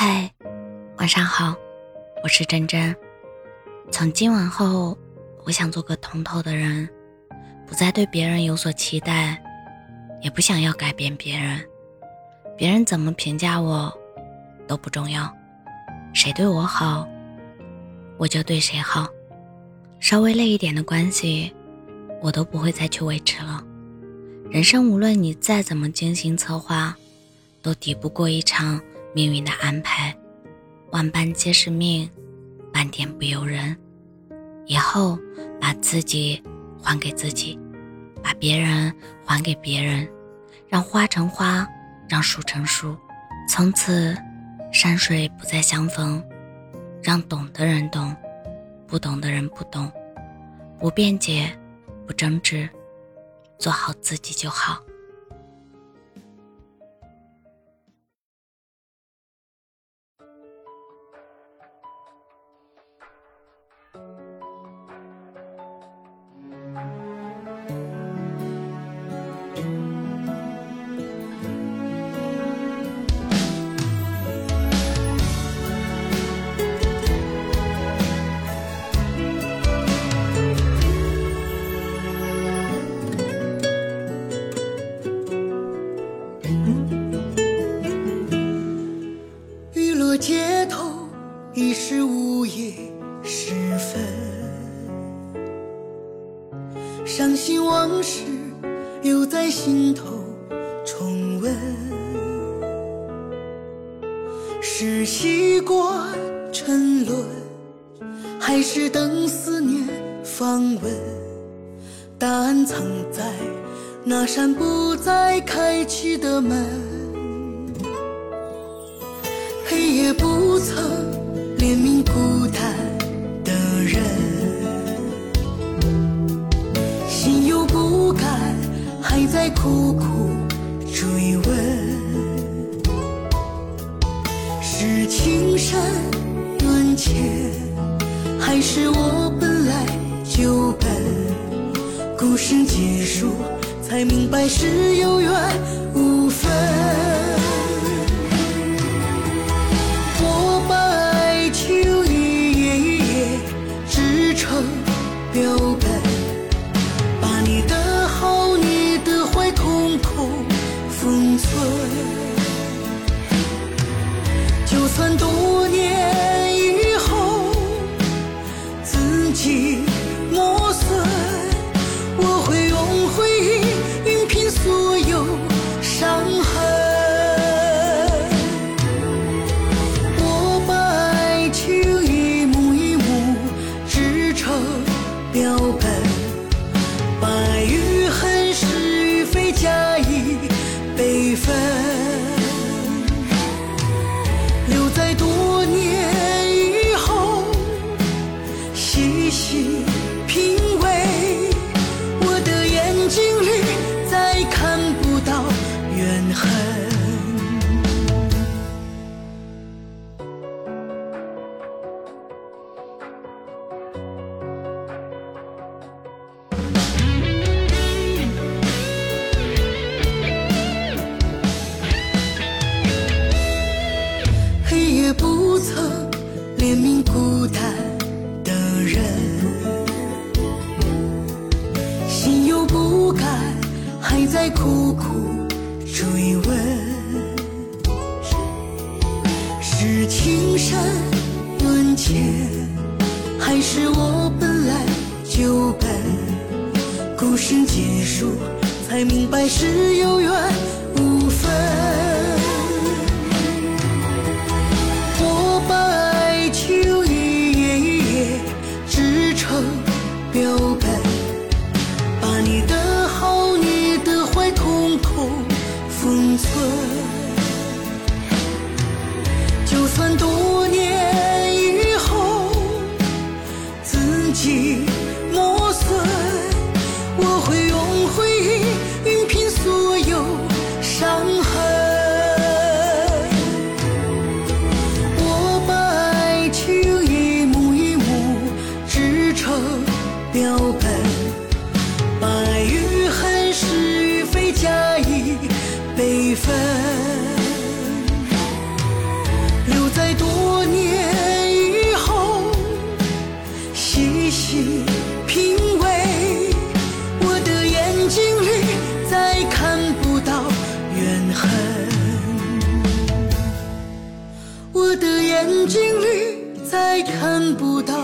嗨，晚上好，我是真真。从今往后，我想做个通透的人，不再对别人有所期待，也不想要改变别人。别人怎么评价我，都不重要。谁对我好，我就对谁好。稍微累一点的关系，我都不会再去维持了。人生无论你再怎么精心策划，都抵不过一场命运的安排。万般皆是命，半点不由人。以后把自己还给自己，把别人还给别人，让花成花，让树成树。从此，山水不再相逢，让懂的人懂，不懂的人不懂。不辩解，不争执，做好自己就好。时分。伤心往事又在心头重温，是习惯沉沦，还是等思念访问？答案藏在那扇不再开启的门。黑夜不曾怜悯孤情深缘浅，还是我本来就笨？故事结束，才明白是有缘无细细品不敢，还在苦苦追问。是情深缘浅，还是我本来就笨？故事结束，才明白是有缘你的细品味，我的眼睛里再看不到怨恨，我的眼睛里再看不到。